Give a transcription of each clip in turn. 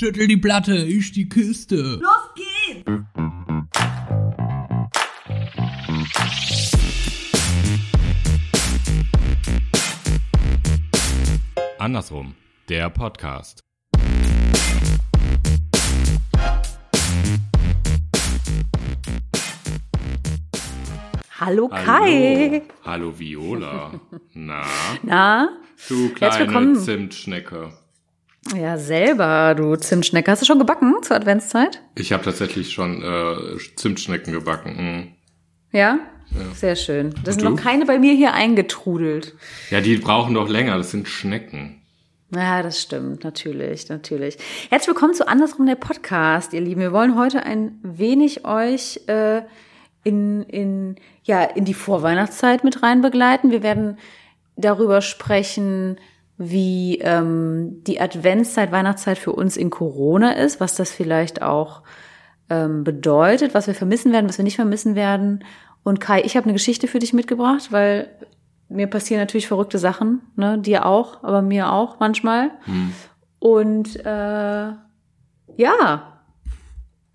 Schüttel die Platte, ich die Kiste. Los geht's! Andersrum, der Podcast. Hallo Kai. Hallo, Hallo Viola. Na, Na? du kleine. Zimtschnecke. Ja, selber, du Zimtschnecke. Hast du schon gebacken zur Adventszeit? Ich habe tatsächlich schon äh, Zimtschnecken gebacken. mm. Ja? Sehr schön. Das sind du? noch keine bei mir hier eingetrudelt. Ja, die brauchen doch länger. Das sind Schnecken. Ja, das stimmt, natürlich, natürlich. Herzlich willkommen zu Andersrum der Podcast, ihr Lieben. Wir wollen heute ein wenig euch äh, in, in, ja, in die Vorweihnachtszeit mit rein begleiten. Wir werden darüber sprechen, wie ähm, die Adventszeit, Weihnachtszeit für uns in Corona ist, was das vielleicht auch ähm, bedeutet, was wir vermissen werden, was wir nicht vermissen werden. Und Kai, ich habe eine Geschichte für dich mitgebracht, weil mir passieren natürlich verrückte Sachen, ne, dir auch, aber mir auch manchmal. Und äh, ja,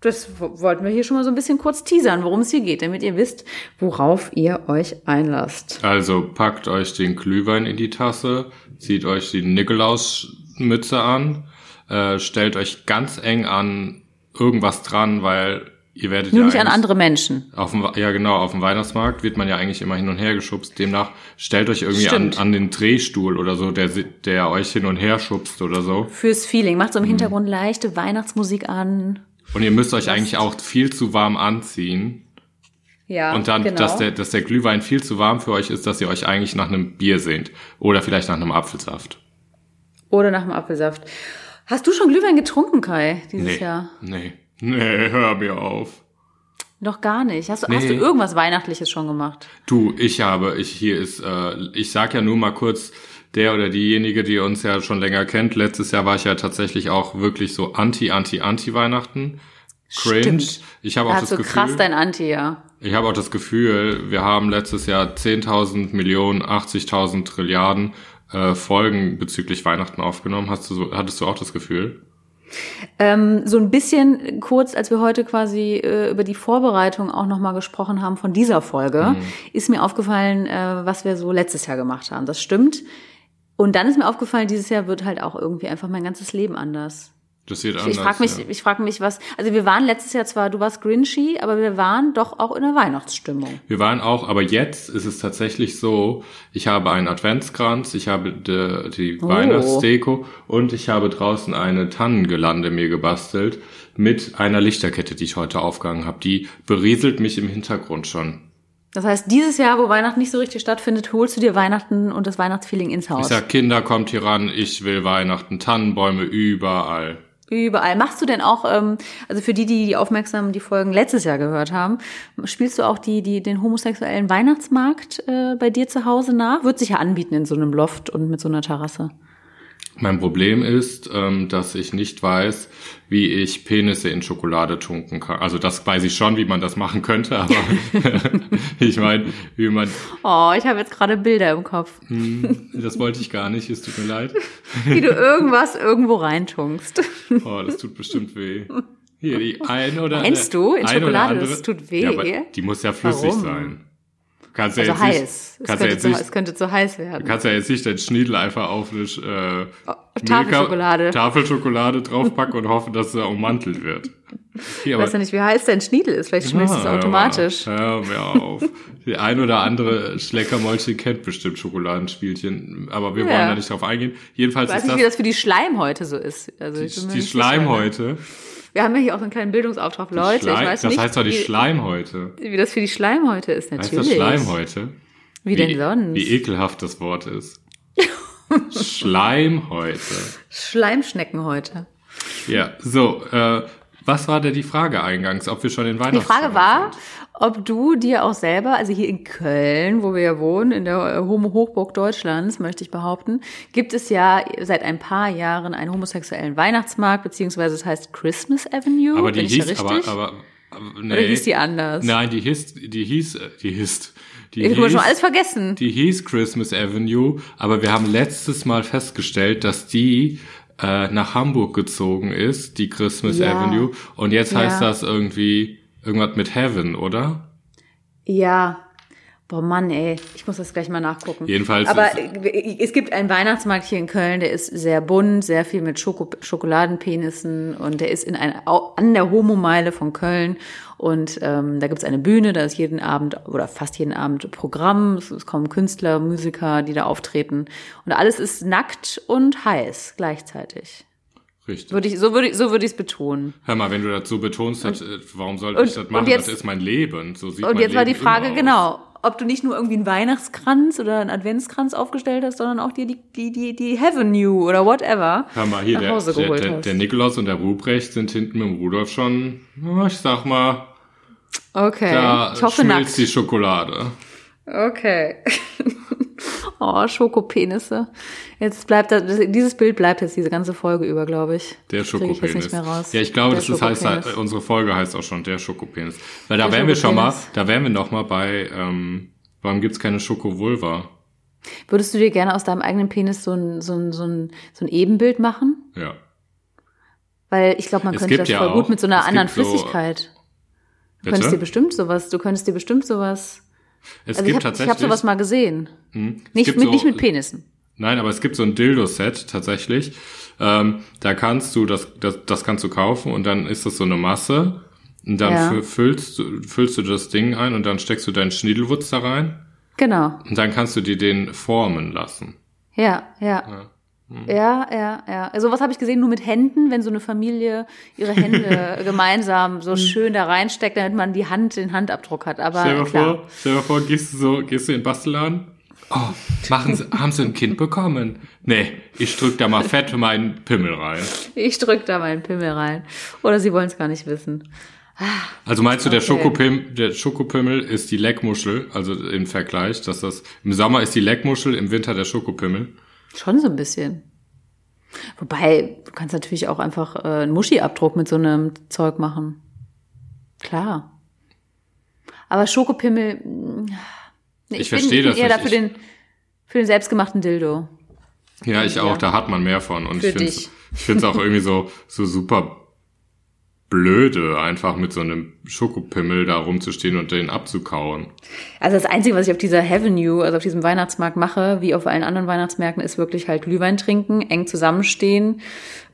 das wollten wir hier schon mal so ein bisschen kurz teasern, worum es hier geht, damit ihr wisst, worauf ihr euch einlasst. Also packt euch den Glühwein in die Tasse, zieht euch die Nikolausmütze an, äh, stellt euch ganz eng an irgendwas dran, weil ihr werdet Nur ja nicht an andere Menschen. Auf dem, ja, genau, auf dem Weihnachtsmarkt wird man ja eigentlich immer hin und her geschubst. Demnach stellt euch irgendwie an, Stimmt. an den Drehstuhl oder so, der, der euch hin und her schubst oder so. Fürs Feeling. Macht so im Mhm. Hintergrund leichte Weihnachtsmusik an. Und ihr müsst euch eigentlich auch viel zu warm anziehen. Ja, Und dann, genau. dass, der, dass der Glühwein viel zu warm für euch ist, dass ihr euch eigentlich nach einem Bier sehnt. Oder vielleicht nach einem Apfelsaft. Oder nach dem Apfelsaft. Hast du schon Glühwein getrunken, Kai, dieses Nee. Jahr? Nee. Nee, hör mir auf. Noch gar nicht. Hast du, hast Nee. du irgendwas Weihnachtliches schon gemacht? Du, ich habe, ich hier ist, äh, ich sag ja nur mal kurz, der oder diejenige, die uns ja schon länger kennt, letztes Jahr war ich ja tatsächlich auch wirklich so anti, anti, anti Weihnachten. Cringe. Stimmt. Ich habe auch das so Gefühl, krass dein Anti, ja. Ich habe auch das Gefühl, wir haben letztes Jahr 10.000 Millionen, 80.000 Trilliarden äh, Folgen bezüglich Weihnachten aufgenommen. Hast du so, hattest du auch das Gefühl? Ähm, so ein bisschen kurz, als wir heute quasi äh, über die Vorbereitung auch nochmal gesprochen haben von dieser Folge, Mhm. ist mir aufgefallen, äh, was wir so letztes Jahr gemacht haben. Das stimmt. Und dann ist mir aufgefallen, dieses Jahr wird halt auch irgendwie einfach mein ganzes Leben anders. Das Ich, anders. ich frage mich, ja. ich frag mich, was. Also wir waren letztes Jahr zwar, du warst Grinchy, aber wir waren doch auch in der Weihnachtsstimmung. Wir waren auch, aber jetzt ist es tatsächlich so, ich habe einen Adventskranz, ich habe die, die Oh. Weihnachtsdeko und ich habe draußen eine Tannengelande mir gebastelt mit einer Lichterkette, die ich heute aufgehangen habe. Die berieselt mich im Hintergrund schon. Das heißt, dieses Jahr, wo Weihnachten nicht so richtig stattfindet, holst du dir Weihnachten und das Weihnachtsfeeling ins Ich Haus. sag, Kinder, kommt hier ran, ich will Weihnachten, Tannenbäume überall. Überall. Machst du denn auch, ähm, also für die, die die aufmerksam die Folgen letztes Jahr gehört haben, spielst du auch die, die den homosexuellen Weihnachtsmarkt äh, bei dir zu Hause nach? Wird sich ja anbieten in so einem Loft und mit so einer Terrasse. Mein Problem ist, ähm, dass ich nicht weiß, wie ich Penisse in Schokolade tunken kann. Also das weiß ich schon, wie man das machen könnte, aber ich meine, wie man Oh, ich habe jetzt gerade Bilder im Kopf, Das wollte ich gar nicht, es tut mir leid. wie du irgendwas irgendwo reintunkst. Oh, das tut bestimmt weh. Hier, die eine oder Meinst du? In eine Schokolade, das tut weh? Ja, die muss ja flüssig Warum? sein. Du kannst ja Also jetzt heiß. nicht, Es kannst ja könnte, jetzt zu, nicht, es könnte zu heiß werden. kannst ja jetzt nicht dein Schniedel einfach auf eine äh, Tafelschokolade. Tafelschokolade draufpacken und hoffen, dass er ummantelt wird. Hier, Ich weiß ja nicht, wie heiß dein Schniedel ist. Vielleicht schmilzt es Ah, hör automatisch. mal, Hör mir auf. Die ein oder andere Schleckermäulchen kennt bestimmt Schokoladenspielchen, aber wir Ja. wollen da nicht drauf eingehen. Jedenfalls Ich weiß ist nicht, das, wie das für die Schleimhäute so ist. Also die, die? Schleimhäute. Wir haben ja hier auch einen kleinen Bildungsauftrag. Leute, Schleim- ich weiß das nicht, heißt doch die wie, Schleimhäute. wie das für die Schleimhäute ist. Heißt Natürlich. das Schleimhäute? Wie, denn sonst? Wie ekelhaft das Wort ist. Schleimhäute. Schleimschneckenhäute. Ja, so, äh, was war denn die Frage eingangs, ob wir schon in Die Weihnachten Frage war, ob du dir auch selber, also hier in Köln, wo wir ja wohnen, in der Homo-Hochburg Deutschlands, möchte ich behaupten, gibt es ja seit ein paar Jahren einen homosexuellen Weihnachtsmarkt, beziehungsweise es heißt Christmas Avenue. aber die hieß, aber, richtig? aber, aber nee. Oder hieß die anders? Nein, die hieß, die hieß, die hieß, die ich habe hieß, schon alles vergessen. die hieß Christmas Avenue, aber wir haben letztes Mal festgestellt, dass die äh, nach Hamburg gezogen ist, die Christmas Ja. Avenue. Und jetzt Ja. heißt das irgendwie irgendwas mit Heaven, oder? Ja. Boah, Mann, ey. Ich muss das gleich mal nachgucken. Jedenfalls Aber äh, es gibt einen Weihnachtsmarkt hier in Köln, der ist sehr bunt, sehr viel mit Schoko Schokoladenpenissen und der ist in ein, an der Homo-Meile von Köln. Und ähm, da gibt's eine Bühne, da ist jeden Abend oder fast jeden Abend Programm. Es, kommen Künstler, Musiker, die da auftreten. Und alles ist nackt und heiß gleichzeitig. Richtig. Würde ich, so würde ich, so würde ich es betonen. Hör mal, wenn du das so betonst, das, äh, warum sollte und- ich das und machen? das ist mein Leben. So sieht Und jetzt war die Leben Frage, genau, ob du nicht nur irgendwie einen Weihnachtskranz oder einen Adventskranz aufgestellt hast, sondern auch dir die, die, die, die Heaven New oder whatever Hör mal, hier, nach der, Hause der, geholt der, hast. der Nikolaus und der Ruprecht sind hinten mit dem Rudolf schon, ich sag mal, okay. da ich hoffe schmilzt nackt. die Schokolade. Okay. Oh, Schokopenisse. Jetzt bleibt das, dieses Bild bleibt jetzt diese ganze Folge über, glaube ich. Der Krieg ich Schokopenis. nicht mehr raus. Ja, ich glaube, Der das ist, heißt, Schokopenis. äh, unsere Folge heißt auch schon der Schokopenis. Weil da Der wären wir schon mal, Schokopenis. da wären wir noch mal bei, ähm, warum gibt's keine Schokovulva? Würdest du dir gerne aus deinem eigenen Penis so ein, so ein, so ein, so ein Ebenbild machen? Ja. Weil ich glaube, man Es könnte das ja voll auch- gut mit so einer anderen gibt so- Flüssigkeit. Du könntest dir bestimmt sowas, du könntest dir bestimmt sowas. Es Also ich gibt habe ich tatsächlich. hab sowas mal gesehen. Hm, Nicht mit, so- nicht mit Penissen. Nein, aber es gibt so ein Dildo-Set tatsächlich. Ähm, da kannst du, das, das, das kannst du kaufen und dann ist das so eine Masse. Und dann Ja. fü- füllst, du- füllst du das Ding ein und dann steckst du deinen Schniedelwutz da rein Genau. und dann kannst du dir den formen lassen. Ja, ja. Ja, ja, ja. Also was habe ich gesehen? Nur mit Händen, wenn so eine Familie ihre Hände gemeinsam so schön da reinsteckt, damit man die Hand, den Handabdruck hat. Aber Stell dir vor, stell dir vor, gehst du so, gehst du in den Bastelladen? Oh, machen Sie, haben Sie ein Kind bekommen? Nee, ich drück da mal fett meinen Pimmel rein. Ich drück da meinen Pimmel rein. Oder sie wollen es gar nicht wissen. Also meinst du, der, Okay. Schokopim, der Schokopimmel ist die Leckmuschel, also im Vergleich, dass das im Sommer ist die Leckmuschel, im Winter der Schokopimmel? Schon so ein bisschen. Wobei, du kannst natürlich auch einfach äh, einen Muschi-Abdruck mit so einem Zeug machen. Klar. Aber Schokopimmel, nee, Ich bin- verstehe das eher nicht. da für Ich- den, für den selbstgemachten Dildo. Ja, ich auch, Ja. da hat man mehr von. Und Für ich finde ich find's auch irgendwie so, so super blöde, einfach mit so einem Schokopimmel da rumzustehen und den abzukauen. Also das Einzige, was ich auf dieser Avenue, also auf diesem Weihnachtsmarkt mache, wie auf allen anderen Weihnachtsmärkten, ist wirklich halt Glühwein trinken, eng zusammenstehen.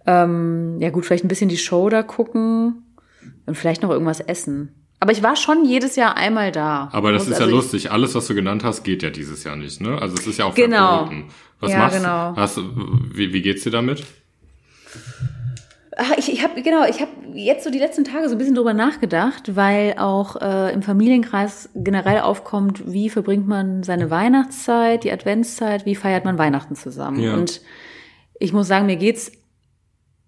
Ähm, ja gut, vielleicht ein bisschen die Show da gucken und vielleicht noch irgendwas essen. Aber ich war schon jedes Jahr einmal da. Aber das ist ja also ich- lustig. Alles, was du genannt hast, geht ja dieses Jahr nicht, ne? Also es ist ja auch Genau. verboten. Was Ja, machst genau. du- wie, wie geht's dir damit? Ach, ich, ich habe genau, ich habe jetzt so die letzten Tage so ein bisschen drüber nachgedacht, weil auch äh, im Familienkreis generell aufkommt, wie verbringt man seine Weihnachtszeit, die Adventszeit, wie feiert man Weihnachten zusammen. Ja. Und ich muss sagen, mir geht's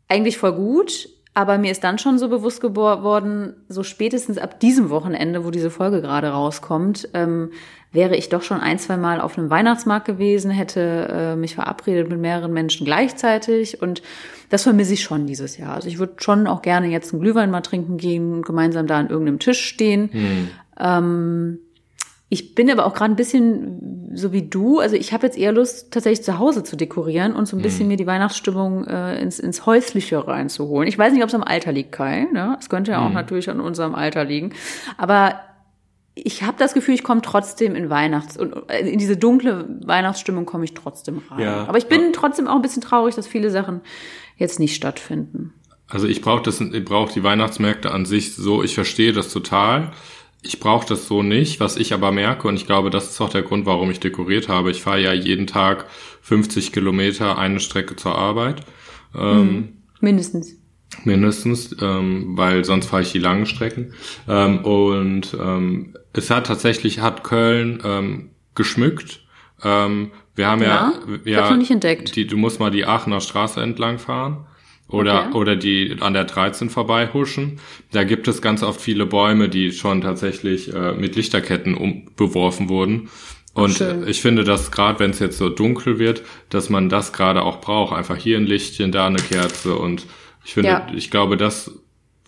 eigentlich voll gut, aber mir ist dann schon so bewusst geworden, so spätestens ab diesem Wochenende, wo diese Folge gerade rauskommt, ähm, wäre ich doch schon ein, zwei Mal auf einem Weihnachtsmarkt gewesen, hätte äh, mich verabredet mit mehreren Menschen gleichzeitig und das vermisse ich schon dieses Jahr. Also ich würde schon auch gerne jetzt einen Glühwein mal trinken gehen, gemeinsam da an irgendeinem Tisch stehen. Ähm, ich bin aber auch gerade ein bisschen so wie du. Also ich habe jetzt eher Lust, tatsächlich zu Hause zu dekorieren und so ein bisschen mir die Weihnachtsstimmung äh, ins, ins Häusliche reinzuholen. Ich weiß nicht, ob es am Alter liegt, Kai. Ne? Es könnte ja auch natürlich an unserem Alter liegen. Aber ich habe das Gefühl, ich komme trotzdem in Weihnachts- und äh, in diese dunkle Weihnachtsstimmung komme ich trotzdem rein. Ja. Aber ich bin trotzdem auch ein bisschen traurig, dass viele Sachen jetzt nicht stattfinden. Also ich brauche das, ich brauche die Weihnachtsmärkte an sich so, ich verstehe das total. Ich brauche das so nicht, was ich aber merke, und ich glaube, das ist auch der Grund, warum ich dekoriert habe. Ich fahre ja jeden Tag 50 Kilometer eine Strecke zur Arbeit. Ähm, Mindestens. mindestens, ähm, weil sonst fahre ich die langen Strecken. Ähm, und ähm, es hat tatsächlich, hat Köln ähm, geschmückt. Ähm, wir haben ja, Ja? Ich hab's noch nicht entdeckt. Die, du musst mal die Aachener Straße entlang fahren. Oder, Okay. oder die an der 13 vorbei huschen. Da gibt es ganz oft viele Bäume, die schon tatsächlich äh, mit Lichterketten um, beworfen wurden. Und schön. ich finde, dass gerade wenn es jetzt so dunkel wird, dass man das gerade auch braucht. Einfach hier ein Lichtchen, da eine Kerze. Und ich finde, Ja. ich glaube, das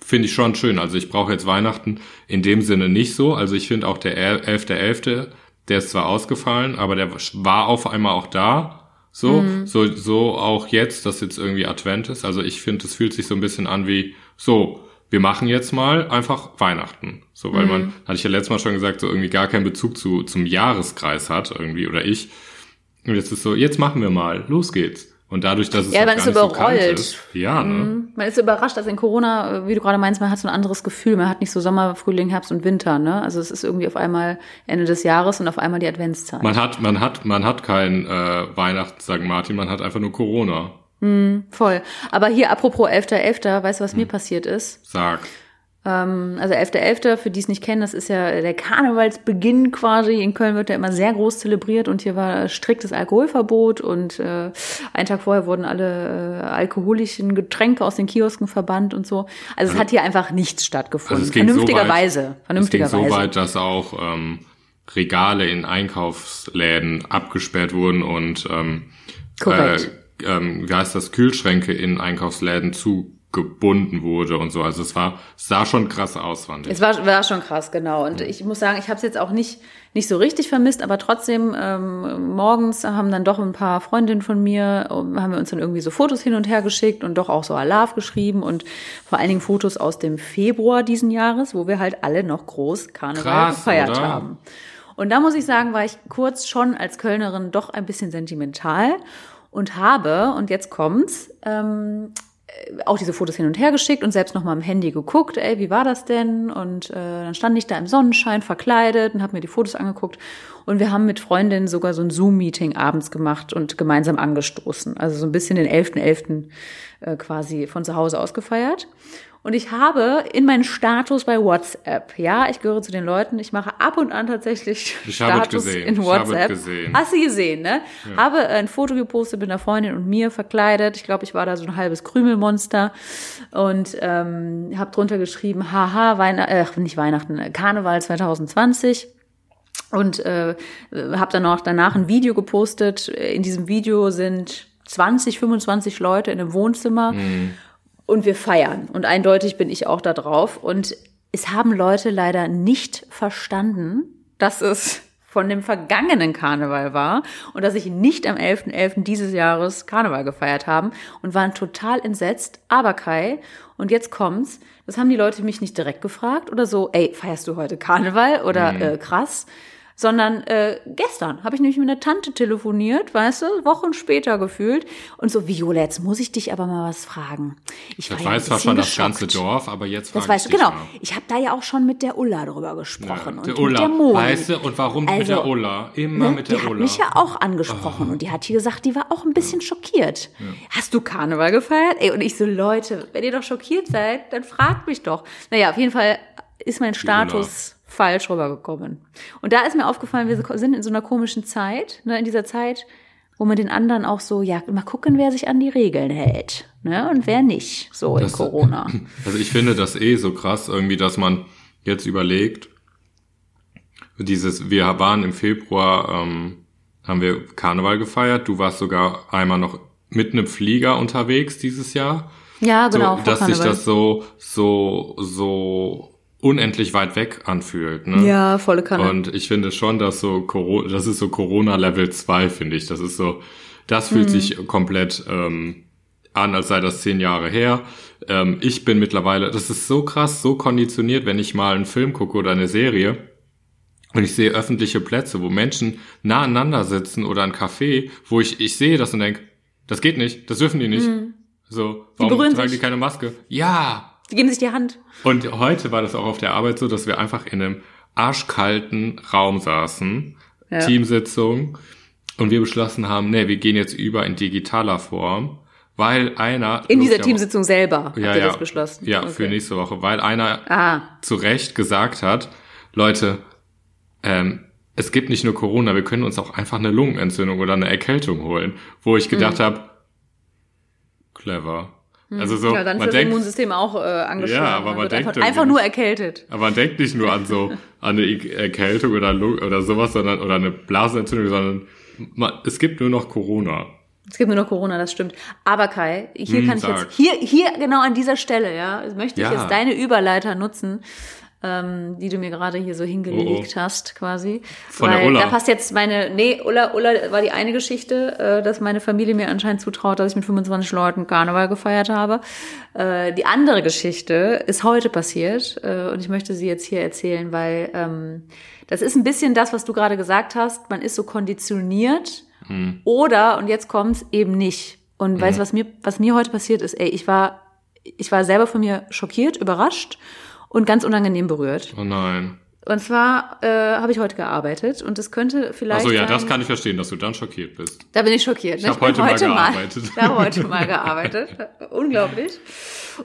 finde ich schon schön. Also ich brauche jetzt Weihnachten in dem Sinne nicht so. Also ich finde auch der 11.11., der ist zwar ausgefallen, aber der war auf einmal auch da. So, so, so auch jetzt, dass jetzt irgendwie Advent ist. Also ich finde, es fühlt sich so ein bisschen an wie, so, wir machen jetzt mal einfach Weihnachten. So, weil man, hatte ich ja letztes Mal schon gesagt, so irgendwie gar keinen Bezug zu, zum Jahreskreis hat, irgendwie, oder ich. Und jetzt ist so, jetzt machen wir mal, los geht's. Und dadurch, dass es Ja, man ist so überrollt. kalt ist, ja, ne? Mhm. Man ist überrascht, dass in Corona, wie du gerade meinst, man hat so ein anderes Gefühl. Man hat nicht so Sommer, Frühling, Herbst und Winter, ne? Also es ist irgendwie auf einmal Ende des Jahres und auf einmal die Adventszeit. Man hat, man hat, man hat kein äh, Weihnachten, St. Martin, man hat einfach nur Corona. Voll. Aber hier, apropos 11.11., weißt du, was Hm. mir passiert ist? Sag. Ähm, also 11.11., für die es nicht kennen, das ist ja der Karnevalsbeginn quasi. In Köln wird ja immer sehr groß zelebriert und hier war striktes Alkoholverbot und äh, einen Tag vorher wurden alle äh, alkoholischen Getränke aus den Kiosken verbannt und so. Also es hat hier einfach nichts stattgefunden. Also es ging so Vernünftigerweise. weit, es ging Vernünftigerweise. so weit, dass auch ähm, Regale in Einkaufsläden abgesperrt wurden und ähm, Korrekt. Äh, ähm, wie heißt das, Kühlschränke in Einkaufsläden zugebunden wurde und so. Also es war, es sah schon krass aus, fand ich. Es war, war schon krass, genau. Und ich muss sagen, ich habe es jetzt auch nicht, nicht so richtig vermisst, aber trotzdem, ähm, morgens haben dann doch ein paar Freundinnen von mir, ähm, haben wir uns dann irgendwie so Fotos hin und her geschickt und doch auch so Alarv geschrieben und vor allen Dingen Fotos aus dem Februar diesen Jahres, wo wir halt alle noch groß Karneval Krass, gefeiert oder? haben. Und da muss ich sagen, war ich kurz schon als Kölnerin doch ein bisschen sentimental und habe, und jetzt kommt's, ähm, auch diese Fotos hin und her geschickt und selbst noch mal am Handy geguckt, ey, wie war das denn? Und äh, dann stand ich da im Sonnenschein verkleidet und habe mir die Fotos angeguckt. Und wir haben mit Freundinnen sogar so ein Zoom-Meeting abends gemacht und gemeinsam angestoßen. Also so ein bisschen den 11.11. Äh, quasi von zu Hause aus gefeiert. Und ich habe in meinen Status bei WhatsApp, ja, ich gehöre zu den Leuten, ich mache ab und an tatsächlich Ich habe Status in habe WhatsApp. gesehen. Hast du gesehen, ne? Habe äh, ein Foto gepostet mit einer Freundin und mir verkleidet. Ich glaube, ich war da so ein halbes Krümelmonster und ähm, habe drunter geschrieben, haha, Weihnachten, äh, nicht Weihnachten, äh, Karneval 2020 und äh, habe dann auch danach ein Video gepostet. In diesem Video sind 20, 25 Leute in einem Wohnzimmer und wir feiern. Und eindeutig bin ich auch da drauf. Und es haben Leute leider nicht verstanden, dass es von dem vergangenen Karneval war und dass ich nicht am 11.11. dieses Jahres Karneval gefeiert haben und waren total entsetzt. Aber Kai, und jetzt kommt's, das haben die Leute mich nicht direkt gefragt oder so, ey, feierst du heute Karneval oder äh, krass, sondern äh, gestern habe ich nämlich mit einer Tante telefoniert, weißt du, Wochen später gefühlt und so, Viola, jetzt muss ich dich aber mal was fragen. Ich Das war ja weiß zwar bisschen schon das ganze Dorf, aber jetzt Das frage weißt ich du, genau. mal. Ich habe da ja auch schon mit der Ulla drüber gesprochen Ja, und der mit Ulla, der Moni. weißt du, und warum mit Also, der Ulla? Immer Ne? mit der die Ulla. hat mich ja auch angesprochen und die hat hier gesagt, die war auch ein bisschen schockiert. Hast du Karneval gefeiert? Ey, und ich so, Leute, wenn ihr doch schockiert seid, dann fragt mich doch. Naja, auf jeden Fall ist mein Status falsch rübergekommen. Und da ist mir aufgefallen, wir sind in so einer komischen Zeit, ne, in dieser Zeit, wo man den anderen auch so, ja, mal gucken, wer sich an die Regeln hält, ne, und wer nicht, so in Das- Corona. Also ich finde das eh so krass, irgendwie, dass man jetzt überlegt, dieses, wir waren im Februar, ähm, haben wir Karneval gefeiert, du warst sogar einmal noch mit einem Flieger unterwegs dieses Jahr. Ja, genau, so, dass sich das so, so, so unendlich weit weg anfühlt. Ne? Ja, volle Kanne. Und ich finde schon, dass so Corona, das ist so Corona Level 2, finde ich. Das ist so, das Mhm. fühlt sich komplett ähm, an, als sei das zehn Jahre her. Ähm, ich bin mittlerweile, das ist so krass, so konditioniert, wenn ich mal einen Film gucke oder eine Serie und ich sehe öffentliche Plätze, wo Menschen nah aneinander sitzen oder ein Café, wo ich, ich sehe das und denke, das geht nicht, das dürfen die nicht. So, warum Mhm. berühren tragen sich. die keine Maske? Ja, Die geben sich die Hand. und heute war das auch auf der Arbeit so, dass wir einfach in einem arschkalten Raum saßen, Ja. Teamsitzung, und wir beschlossen haben, nee, wir gehen jetzt über in digitaler Form, weil einer... In dieser Teamsitzung selber habt ja, ihr ja, das beschlossen. Ja, Okay. für nächste Woche, weil einer Ah, zu Recht gesagt hat, Leute, ähm, es gibt nicht nur Corona, wir können uns auch einfach eine Lungenentzündung oder eine Erkältung holen, wo ich gedacht habe, clever. Also so, Mhm. ja, dann ist man das denkt, Immunsystem auch äh, angeschlagen. Ja, aber man wird denkt einfach, einfach nur erkältet. Aber man denkt nicht nur an so an eine Erkältung oder oder sowas, sondern oder eine Blasenentzündung, sondern man, es gibt nur noch Corona. Es gibt nur noch Corona, das stimmt. Aber Kai, hier Hm, kann ich sag. jetzt, hier, hier genau an dieser Stelle, ja, möchte ich Ja. jetzt deine Überleiter nutzen. Ähm, die du mir gerade hier so hingelegt Oh, hast, quasi. Von der Weil Ulla. Da passt jetzt meine, nee, Ulla, Ulla war die eine Geschichte, äh, dass meine Familie mir anscheinend zutraut, dass ich mit 25 Leuten Karneval gefeiert habe. Äh, die andere Geschichte ist heute passiert äh, und ich möchte sie jetzt hier erzählen, weil ähm, das ist ein bisschen das, was du gerade gesagt hast. Man ist so konditioniert Hm. oder, und jetzt kommt's, eben nicht. Und weißt du, was mir, was mir heute passiert ist? Ey, ich war, ich war selber von mir schockiert, überrascht und ganz unangenehm berührt. Oh nein. Und zwar äh, habe ich heute gearbeitet und es könnte vielleicht. Achso, ja, sein, das kann ich verstehen, dass du dann schockiert bist. Da bin ich schockiert. ne? hab bin heute mal gearbeitet. Ich habe heute mal gearbeitet. Unglaublich.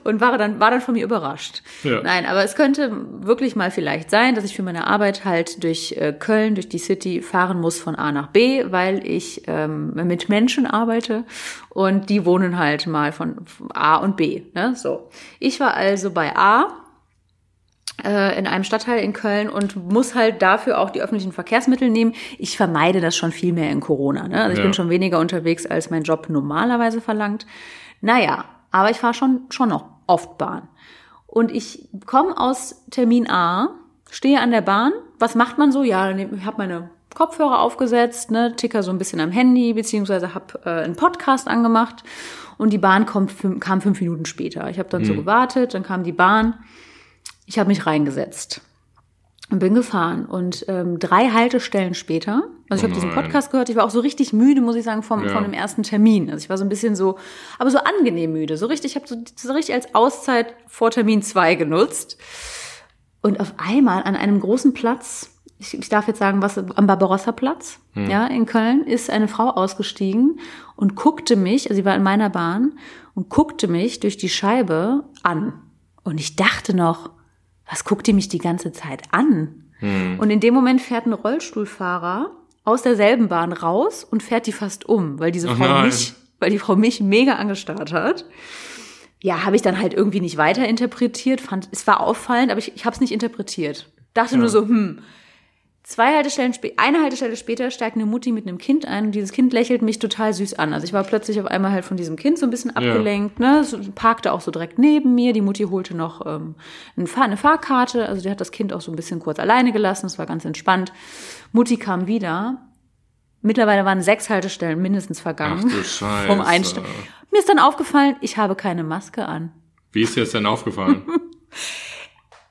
Und war dann, war dann von mir überrascht. Ja. Nein, aber es könnte wirklich mal vielleicht sein, dass ich für meine Arbeit halt durch äh, Köln, durch die City fahren muss von A nach B, weil ich ähm, mit Menschen arbeite und die wohnen halt mal von A und B. Ne? So. Ich war also bei A äh, in einem Stadtteil in Köln und muss halt dafür auch die öffentlichen Verkehrsmittel nehmen. Ich vermeide das schon viel mehr in Corona. Ne? Also ich Ja. bin schon weniger unterwegs, als mein Job normalerweise verlangt. Naja, aber ich fahre schon, schon noch oft Bahn. Und ich komme aus Termin A, stehe an der Bahn. Was macht man so? Ja, ich habe meine Kopfhörer aufgesetzt, ne, ticker so ein bisschen am Handy, beziehungsweise habe äh, einen Podcast angemacht. Und die Bahn kommt, kam fünf Minuten später. Ich habe dann so gewartet, dann kam die Bahn. Ich habe mich reingesetzt und bin gefahren. Und ähm, drei Haltestellen später, also ich Oh habe diesen nein. Podcast gehört, ich war auch so richtig müde, muss ich sagen, vom, Ja. von dem ersten Termin. Also ich war so ein bisschen so, aber so angenehm müde. So richtig, ich habe so, so richtig als Auszeit vor Termin zwei genutzt. Und auf einmal an einem großen Platz, ich, ich darf jetzt sagen, was am Barbarossa-Platz, ja, in Köln, ist eine Frau ausgestiegen und guckte mich, also sie war in meiner Bahn, und guckte mich durch die Scheibe an. Und ich dachte noch, was guckt die mich die ganze Zeit an? Und in dem Moment fährt ein Rollstuhlfahrer aus derselben Bahn raus und fährt die fast um, weil diese Oh Frau nein. mich, weil die Frau mich mega angestarrt hat. Ja, habe ich dann halt irgendwie nicht weiter interpretiert. Fand, es war auffallend, aber ich, ich habe es nicht interpretiert. Dachte nur so, hm. Zwei Haltestellen eine Haltestelle später steigt eine Mutti mit einem Kind ein und dieses Kind lächelt mich total süß an. Also ich war plötzlich auf einmal halt von diesem Kind so ein bisschen abgelenkt, ne, so, parkte auch so direkt neben mir. Die Mutti holte noch ähm, eine, Fahr eine Fahrkarte, also die hat das Kind auch so ein bisschen kurz alleine gelassen, es war ganz entspannt. Mutti kam wieder. Mittlerweile waren sechs Haltestellen mindestens vergangen. Ach du Scheiße. Vom Einsteigen. Mir ist dann aufgefallen, ich habe keine Maske an. Wie ist dir das denn aufgefallen?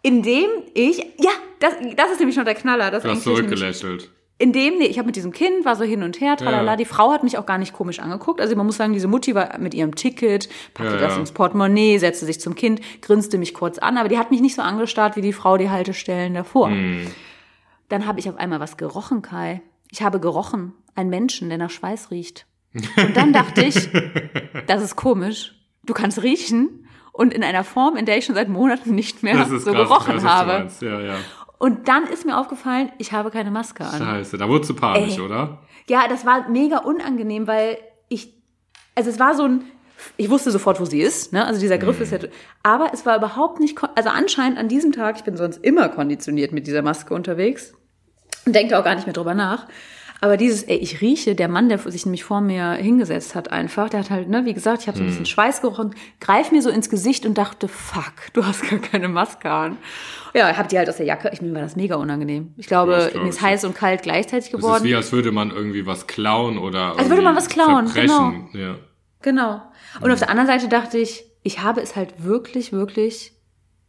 Indem ich, ja, das, das ist nämlich noch der Knaller. Das Du hast zurückgelächelt. Indem, nee, ich habe mit diesem Kind, war so hin und her, tralala. Ja. Die Frau hat mich auch gar nicht komisch angeguckt. Also man muss sagen, diese Mutti war mit ihrem Ticket, packte Ja, das ja. ins Portemonnaie, setzte sich zum Kind, grinste mich kurz an, aber die hat mich nicht so angestarrt wie die Frau die Haltestellen davor. Hm. Dann habe ich auf einmal was gerochen, Kai. Ich habe gerochen. Ein Menschen, der nach Schweiß riecht. Und dann dachte ich, das ist komisch. Du kannst riechen und in einer Form, in der ich schon seit Monaten nicht mehr so krass, gerochen du habe. Ja, ja. Und dann ist mir aufgefallen, ich habe keine Maske an. Scheiße, da wurdest du panisch, Ey. oder? Ja, das war mega unangenehm, weil ich, also es war so ein, ich wusste sofort, wo sie ist, ne? Also dieser Griff ist ja, aber es war überhaupt nicht, also anscheinend an diesem Tag, ich bin sonst immer konditioniert mit dieser Maske unterwegs und denke auch gar nicht mehr drüber nach. Aber dieses, ey, ich rieche, der Mann, der sich nämlich vor mir hingesetzt hat, einfach, der hat halt, ne, wie gesagt, ich habe so ein bisschen Schweiß gerochen, greif mir so ins Gesicht und dachte, fuck, du hast gar keine Maske an. Ja, ich hab die halt aus der Jacke, ich mir war das mega unangenehm. Ich glaube, Das glaub mir ist ich. heiß und kalt gleichzeitig Es ist geworden. wie, als würde man irgendwie was klauen oder Als würde man was klauen, verbrechen. Ja. Genau. Und auf der anderen Seite dachte ich, ich habe es halt wirklich, wirklich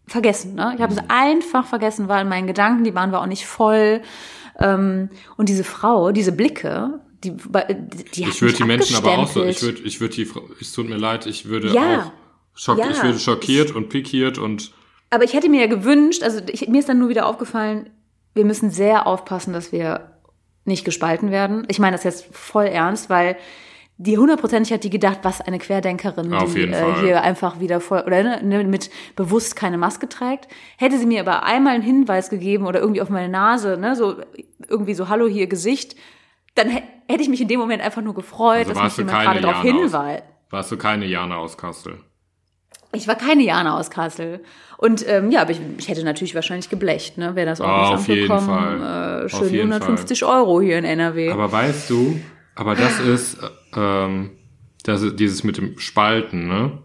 vergessen. Ne? Ich habe es einfach vergessen, war in meinen Gedanken, die Bahn war auch nicht voll. Ähm, und diese Frau, diese Blicke, die, die Ich würde die Menschen aber auch so, ich würde, ich würde die, Frau- es tut mir leid, ich würde Ja. auch, schock, Ja. ich würde schockiert und pikiert und Aber ich hätte mir ja gewünscht, also ich, mir ist dann nur wieder aufgefallen, wir müssen sehr aufpassen, dass wir nicht gespalten werden. Ich meine das jetzt voll ernst, weil die hundertprozentig hat die gedacht, was eine Querdenkerin, Auf die äh, Fall. hier einfach wieder voll oder ne, ne, mit bewusst keine Maske trägt. Hätte sie mir aber einmal einen Hinweis gegeben oder irgendwie auf meine Nase, ne, so irgendwie so Hallo hier Gesicht, dann hä- hätte ich mich in dem Moment einfach nur gefreut, Also dass mich jemand gerade darauf hinweist. warst du keine Jana aus Kassel. Ich war keine Jana aus Kassel. Und ähm, ja, aber ich, ich hätte natürlich wahrscheinlich geblecht, ne? Wäre das Ah, Ordnungsamt auf jeden. Fall. Äh, schön jeden 150 Euro hier in NRW. Aber weißt du, aber das ist, äh, ähm, das dieses mit dem Spalten, ne?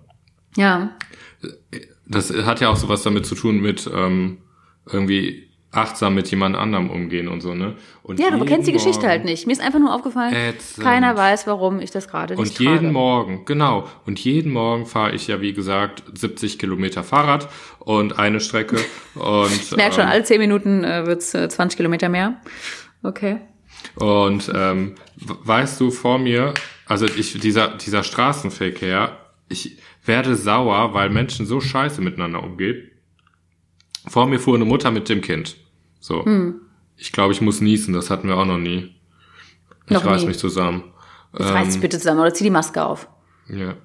ja. Das hat ja auch sowas damit zu tun mit, ähm, irgendwie achtsam mit jemand anderem umgehen und so, ne? Und Ja, du kennst die Geschichte Morgen- halt nicht. Mir ist einfach nur aufgefallen, Ätzend. keiner weiß, warum ich das gerade nicht Und trage. jeden Morgen, genau. Und jeden Morgen fahre ich ja, wie gesagt, 70 Kilometer Fahrrad und eine Strecke. Und, Ich merke schon, ähm, alle 10 Minuten äh, wird's äh, 20 Kilometer mehr. Okay. Und ähm, weißt du, vor mir, also ich, dieser, dieser Straßenverkehr, ich werde sauer, weil Menschen so scheiße miteinander umgehen. Vor mir fuhr eine Mutter mit dem Kind. So. Hm. Ich glaube, ich muss niesen, das hatten wir auch noch nie. Ich Noch reiß nie. mich zusammen. Jetzt reiß dich bitte zusammen oder zieh die Maske auf. Ja.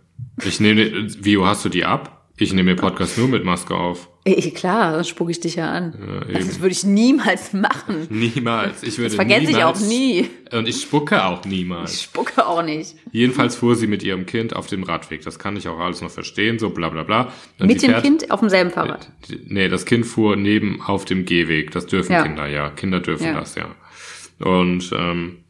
Ich nehme, Vio, hast du die ab? Ich nehme den Podcast nur mit Maske auf. Eh, klar, sonst spucke ich dich ja an. Ja, das würde ich niemals machen. Niemals. Ich würde Das vergesse ich niemals, auch nie. Und ich spucke auch Ich niemals. spucke auch nicht. Jedenfalls fuhr sie mit ihrem Kind auf dem Radweg. Das kann ich auch alles noch verstehen, so bla bla bla. Und Mit dem fährt- Kind auf demselben Fahrrad. Nee, das Kind fuhr neben auf dem Gehweg. Das dürfen Ja. Kinder, ja. Kinder dürfen Ja. das, ja. Und ähm,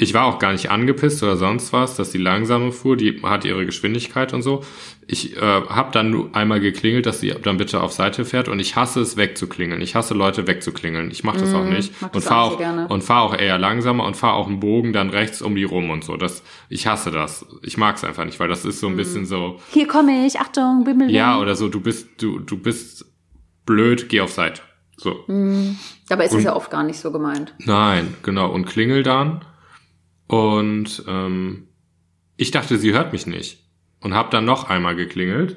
ich war auch gar nicht angepisst oder sonst was, dass die langsame fuhr. Die hat ihre Geschwindigkeit und so. Ich äh, habe dann nur einmal geklingelt, dass sie dann bitte auf Seite fährt. Und ich hasse es wegzuklingeln. Ich hasse Leute wegzuklingeln. Ich mache das auch nicht. Und fahre auch auch, und fahr auch eher langsamer und fahre auch einen Bogen dann rechts um die rum und so. Das, ich hasse das. Ich mag es einfach nicht, weil das ist so ein Mhm. bisschen so. Hier komme ich, Achtung, Bimmel. Ja, oder so, du bist, du, du bist blöd, geh auf Seite. So. Dabei ist es ja oft gar nicht so gemeint. Nein, genau. Und klingel dann. Und ähm, ich dachte, sie hört mich nicht. Und hab dann noch einmal geklingelt.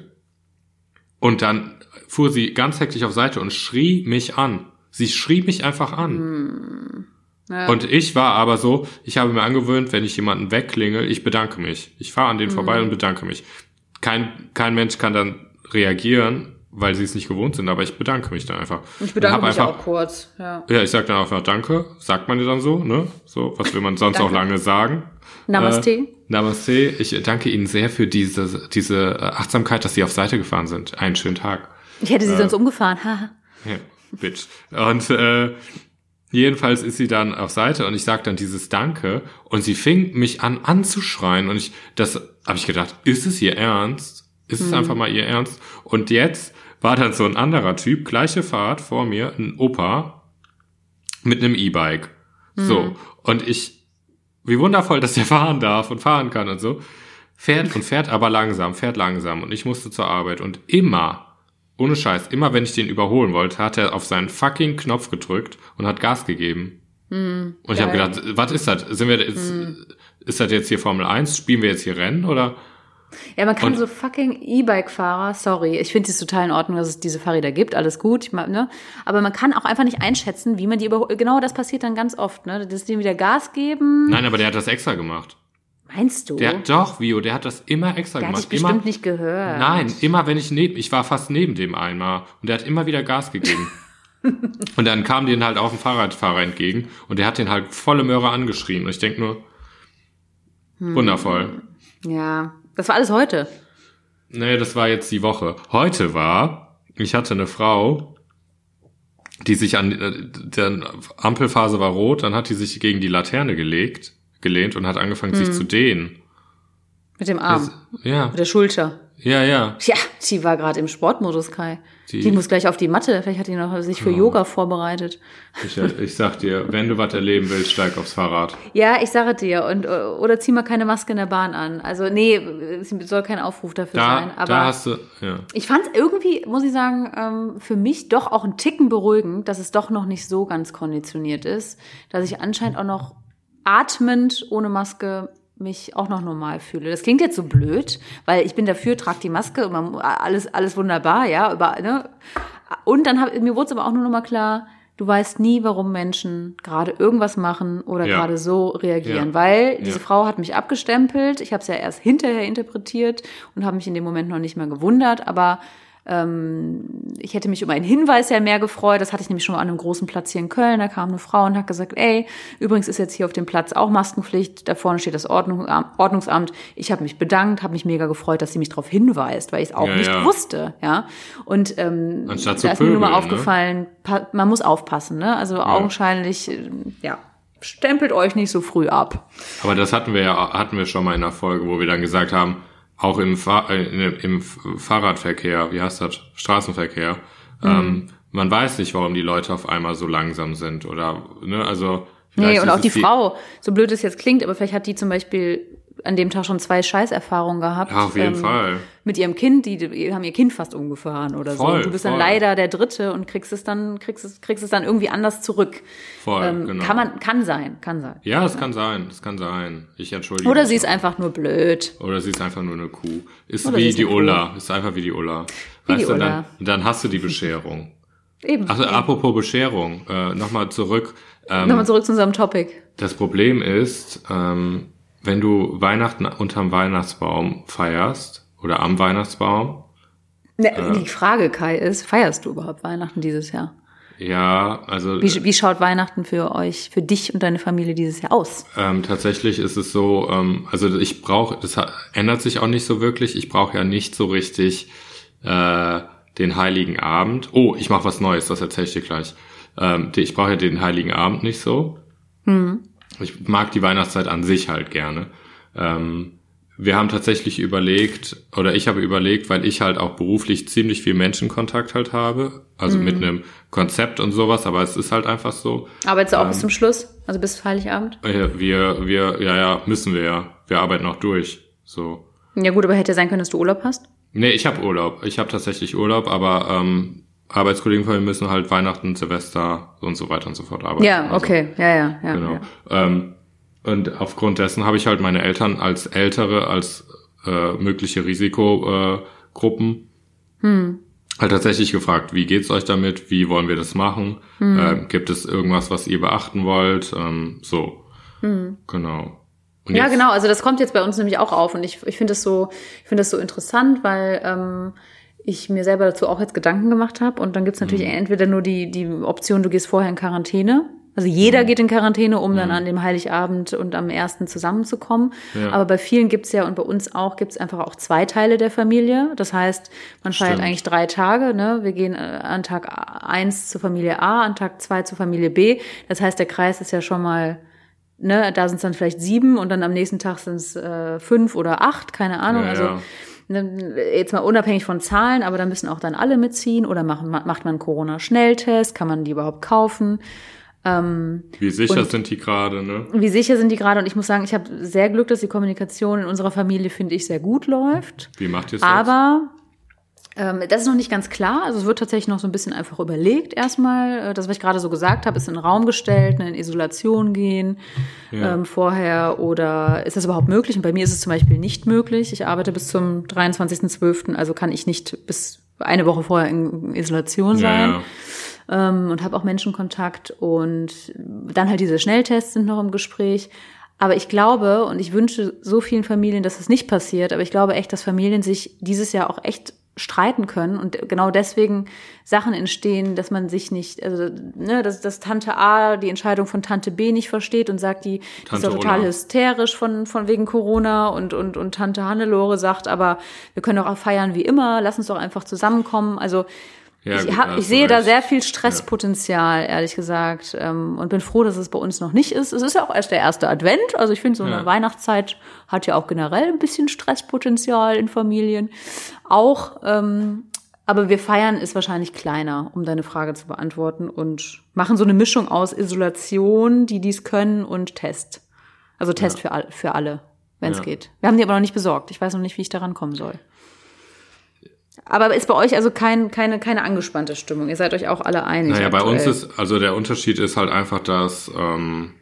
Und dann fuhr sie ganz hektisch auf Seite und schrie mich an. Sie schrie mich einfach an. Ja. Und ich war aber so, ich habe mir angewöhnt, wenn ich jemanden wegklingel, ich bedanke mich. Ich fahre an den vorbei und bedanke mich. Kein, kein Mensch kann dann reagieren, weil sie es nicht gewohnt sind, aber ich bedanke mich dann einfach. Ich bedanke mich einfach, auch kurz. Ja. ja, ich sag dann einfach Danke, sagt man dir dann so, ne? So, was will man sonst auch lange sagen? Namaste. Äh, Namaste. Ich danke Ihnen sehr für diese, diese äh, Achtsamkeit, dass Sie auf Seite gefahren sind. Einen schönen Tag. Ich hätte Äh. sie sonst umgefahren. Haha. Ja, bitch. Und äh, jedenfalls ist sie dann auf Seite und ich sag dann dieses Danke und sie fing mich an anzuschreien und ich, das habe ich gedacht, ist es ihr Ernst? Ist es einfach mal ihr Ernst? Und jetzt war dann so ein anderer Typ, gleiche Fahrt vor mir, ein Opa mit einem E-Bike. So. Und ich, wie wundervoll, dass der fahren darf und fahren kann und so. Fährt und fährt aber langsam, fährt langsam. Und ich musste zur Arbeit. Und immer, ohne Scheiß, immer wenn ich den überholen wollte, hat er auf seinen fucking Knopf gedrückt und hat Gas gegeben. und ich habe gedacht, was ist das? Sind wir jetzt, ist das jetzt hier Formel 1? Spielen wir jetzt hier Rennen oder? Ja, man kann Und- so fucking E-Bike-Fahrer, sorry, ich finde es total in Ordnung, dass es diese Fahrräder gibt, alles gut, ich, mein, ne? aber man kann auch einfach nicht einschätzen, wie man die überholt. Genau das passiert dann ganz oft, ne? dass die wieder Gas geben. Nein, aber der hat das extra gemacht. Meinst du? Der doch, Vio, der hat das immer extra Der hat gemacht. dich bestimmt immer, nicht gehört. Nein, immer wenn ich neben, ich war fast neben dem einmal und der hat immer wieder Gas gegeben. und dann kam den halt auch ein Fahrradfahrer entgegen und der hat den halt volle Möhre angeschrien und ich denk nur, Hm. wundervoll. Ja, das war alles heute. Nee, das war jetzt die Woche. Heute war, ich hatte eine Frau, die sich an, äh, der Ampelphase war rot, dann hat die sich gegen die Laterne gelegt, gelehnt und hat angefangen, Hm. sich zu dehnen. Mit dem Arm, Ja, mit der Schulter. Ja, ja. Ja, die war gerade im Sportmodus, Kai. Die, Die- muss gleich auf die Matte. Vielleicht hat die noch sich für Yoga vorbereitet. Ich, ich sag dir, wenn du was erleben willst, steig aufs Fahrrad. Ja, ich sage dir. Und, oder zieh mal keine Maske in der Bahn an. Also, nee, es soll kein Aufruf dafür sein. Da, Aber da hast du, ja. ich fand es irgendwie, muss ich sagen, ähm, für mich doch auch ein Ticken beruhigend, dass es doch noch nicht so ganz konditioniert ist, dass ich anscheinend auch noch atmend ohne Maske mich auch noch normal fühle. Das klingt jetzt so blöd, weil ich bin dafür, trag die Maske, man, alles, alles wunderbar, ja, über, ne? Und dann hab, mir wurde es aber auch nur noch mal klar, du weißt nie, warum Menschen gerade irgendwas machen oder Ja. gerade so reagieren, Ja. weil diese Ja. Frau hat mich abgestempelt. Ich habe es ja erst hinterher interpretiert und habe mich in dem Moment noch nicht mehr gewundert, aber ähm, ich hätte mich über einen Hinweis ja mehr gefreut. Das hatte ich nämlich schon mal an einem großen Platz hier in Köln. Da kam eine Frau und hat gesagt, ey, übrigens ist jetzt hier auf dem Platz auch Maskenpflicht. Da vorne steht das Ordnung, Ordnungsamt. Ich habe mich bedankt, habe mich mega gefreut, dass sie mich darauf hinweist, weil ich es auch Ja, nicht ja. wusste. Ja. Und ähm, da ist mir nur mal ne? aufgefallen, pa- man muss aufpassen. Ne? Also augenscheinlich, äh, ja, stempelt euch nicht so früh ab. Aber das hatten wir ja, hatten wir schon mal in der Folge, wo wir dann gesagt haben, auch im, Fahr äh, im, Fahrradverkehr, wie heißt das, Straßenverkehr, ähm, man weiß nicht, warum die Leute auf einmal so langsam sind oder, ne, also. Nee, und auch die Frau, so blöd es jetzt klingt, aber vielleicht hat die zum Beispiel an dem Tag schon zwei Scheißerfahrungen gehabt. Ja, auf jeden ähm, Fall. Mit ihrem Kind, die, die haben ihr Kind fast umgefahren oder so. Voll, Und du bist dann voll. leider der Dritte und kriegst es dann, kriegst es, kriegst es dann irgendwie anders zurück. Voll, Ähm, genau. Kann man, kann sein, kann sein. Ja, das kann sein, das kann sein. Ich entschuldige Oder sie ist einfach nur blöd. Oder sie ist einfach nur eine Kuh. Ist Oder wie die. Ulla. Ist einfach wie die Ulla. Wie weißt die du, Ulla. Dann, dann hast du die Bescherung. Eben. Also apropos Bescherung, äh, nochmal zurück. Ähm, Nochmal zurück zu unserem Topic. das Problem ist, ähm, wenn du Weihnachten unterm Weihnachtsbaum feierst oder am Weihnachtsbaum, Ne, Die Frage, Kai, ist, feierst du überhaupt Weihnachten dieses Jahr? ja, also Wie, wie schaut Weihnachten für euch, für dich und deine Familie dieses Jahr aus? Ähm, tatsächlich ist es so, ähm, also ich brauche, das ändert sich auch nicht so wirklich. Ich brauche ja nicht so richtig äh, den Heiligen Abend. Oh, ich mache was Neues, das erzähle ich dir gleich. Ähm, ich brauche ja den Heiligen Abend nicht so. Ich mag die Weihnachtszeit an sich halt gerne. Ähm, wir haben tatsächlich überlegt, oder ich habe überlegt, weil ich halt auch beruflich ziemlich viel Menschenkontakt halt habe, also mit einem Konzept und sowas, aber es ist halt einfach so. Arbeitest du auch Ähm. bis zum Schluss? Also bis Heiligabend? Äh, Wir, wir, ja, ja, müssen wir ja. Wir arbeiten auch durch. So. Ja gut, aber hätte sein können, dass du Urlaub hast. Nee, ich habe Urlaub. Ich habe tatsächlich Urlaub, aber ähm, Arbeitskollegen von mir müssen halt Weihnachten, Silvester und so weiter und so fort arbeiten. Ja, Also, okay. Ja, ja, ja. Genau. ja. Ähm, und aufgrund dessen habe ich halt meine Eltern als Ältere, als äh, mögliche Risikogruppen äh, Gruppen halt tatsächlich gefragt, wie geht's euch damit? Wie wollen wir das machen? Ähm, gibt es irgendwas, was ihr beachten wollt? Ähm, so. Genau. Und Ja, jetzt- genau. Also das kommt jetzt bei uns nämlich auch auf und ich, ich finde das so, ich finde das so interessant, weil ähm, ich mir selber dazu auch jetzt Gedanken gemacht habe und dann gibt's natürlich Mhm. entweder nur die die Option, du gehst vorher in Quarantäne. Also jeder Mhm. geht in Quarantäne, um dann an dem Heiligabend und am ersten zusammenzukommen. Ja. Aber bei vielen gibt's ja und bei uns auch gibt's einfach auch zwei Teile der Familie. Das heißt, man feiert eigentlich drei Tage. Ne? Wir gehen äh, an Tag eins zur Familie A, an Tag zwei zur Familie B. Das heißt, der Kreis ist ja schon mal ne, da sind es dann vielleicht sieben und dann am nächsten Tag sind es äh, fünf oder acht, keine Ahnung. Ja, also ja. Jetzt mal unabhängig von Zahlen, aber da müssen auch dann alle mitziehen oder machen, ma- macht man einen Corona-Schnelltest, kann man die überhaupt kaufen? Wie sicher Und- sind die gerade, ne? Wie sicher sind die gerade? Und ich muss sagen, ich habe sehr Glück, dass die Kommunikation in unserer Familie, finde ich, sehr gut läuft. Wie macht ihr es Aber ähm, das ist noch nicht ganz klar. Also es wird tatsächlich noch so ein bisschen einfach überlegt erstmal. Äh, Das, was ich gerade so gesagt habe, ist in den Raum gestellt, ne, in Isolation gehen Ja. ähm, vorher oder ist das überhaupt möglich? Und bei mir ist es zum Beispiel nicht möglich. Ich arbeite bis zum 23.12., also kann ich nicht bis eine Woche vorher in Isolation sein Ja, ähm, und habe auch Menschenkontakt und dann halt diese Schnelltests sind noch im Gespräch. Aber ich glaube und ich wünsche so vielen Familien, dass es nicht passiert, aber ich glaube echt, dass Familien sich dieses Jahr auch echt streiten können und genau deswegen Sachen entstehen, dass man sich nicht, also ne, dass, dass Tante A die Entscheidung von Tante B nicht versteht und sagt, die, die ist doch total Ulla. hysterisch von, von wegen Corona und, und, und Tante Hannelore sagt, aber wir können doch auch feiern wie immer, lass uns doch einfach zusammenkommen. Also Ja, ich, gut, hab, ich sehe da sehr viel Stresspotenzial, ehrlich gesagt, ähm, und bin froh, dass es bei uns noch nicht ist. Es ist ja auch erst der erste Advent, also ich finde, so eine Ja. Weihnachtszeit hat ja auch generell ein bisschen Stresspotenzial in Familien. Auch, ähm, aber wir feiern ist wahrscheinlich kleiner, um deine Frage zu beantworten, und machen so eine Mischung aus Isolation, die dies können, und Test. Also Test für, all, für alle, wenn es Ja. geht. Wir haben die aber noch nicht besorgt. Ich weiß noch nicht, wie ich daran kommen soll. Aber ist bei euch also kein, keine, keine angespannte Stimmung? Ihr seid euch auch alle einig? Naja, bei uns aktuell. ist, also der Unterschied ist halt einfach, dass ähm,